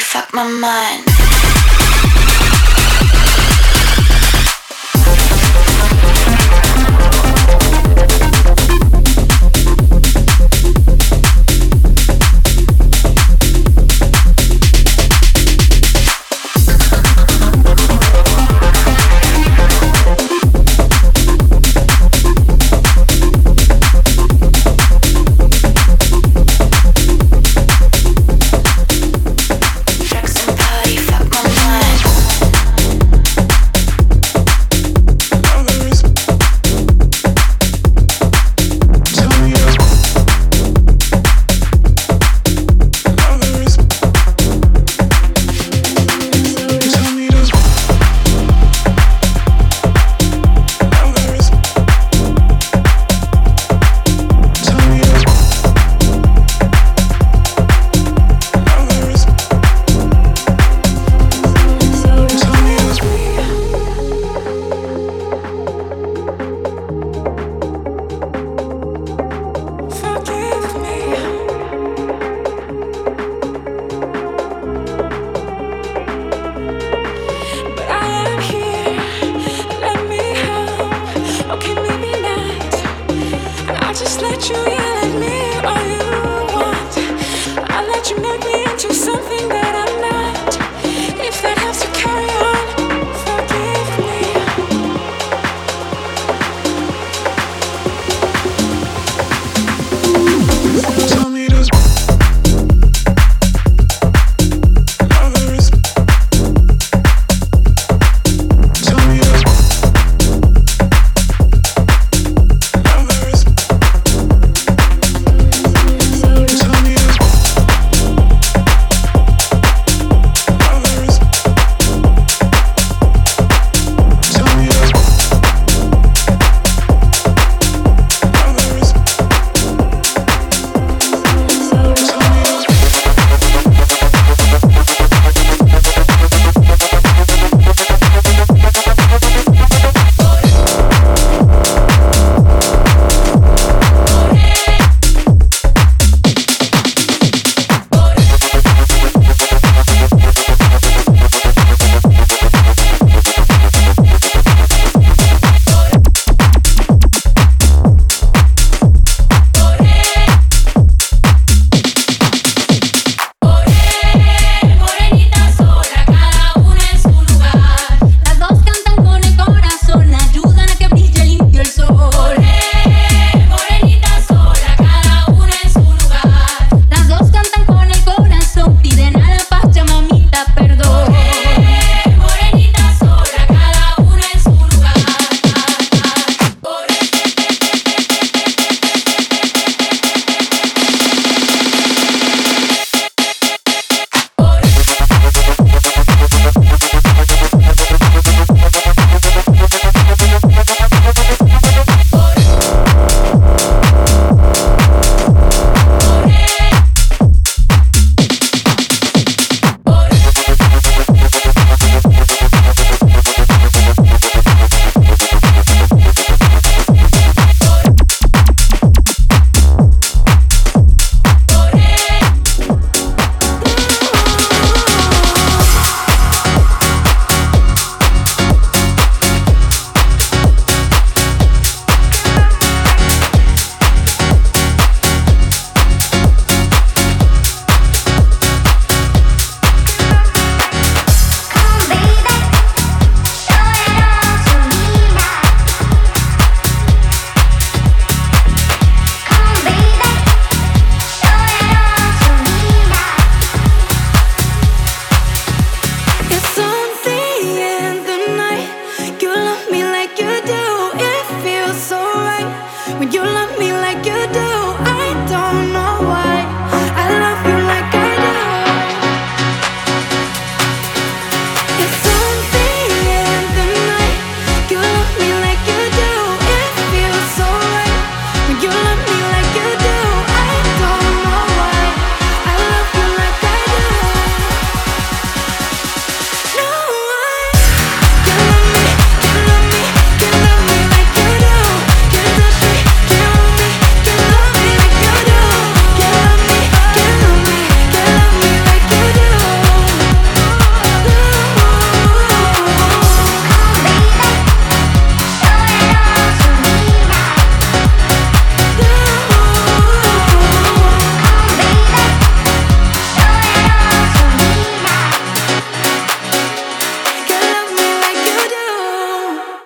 fuck my mind. Just let you yell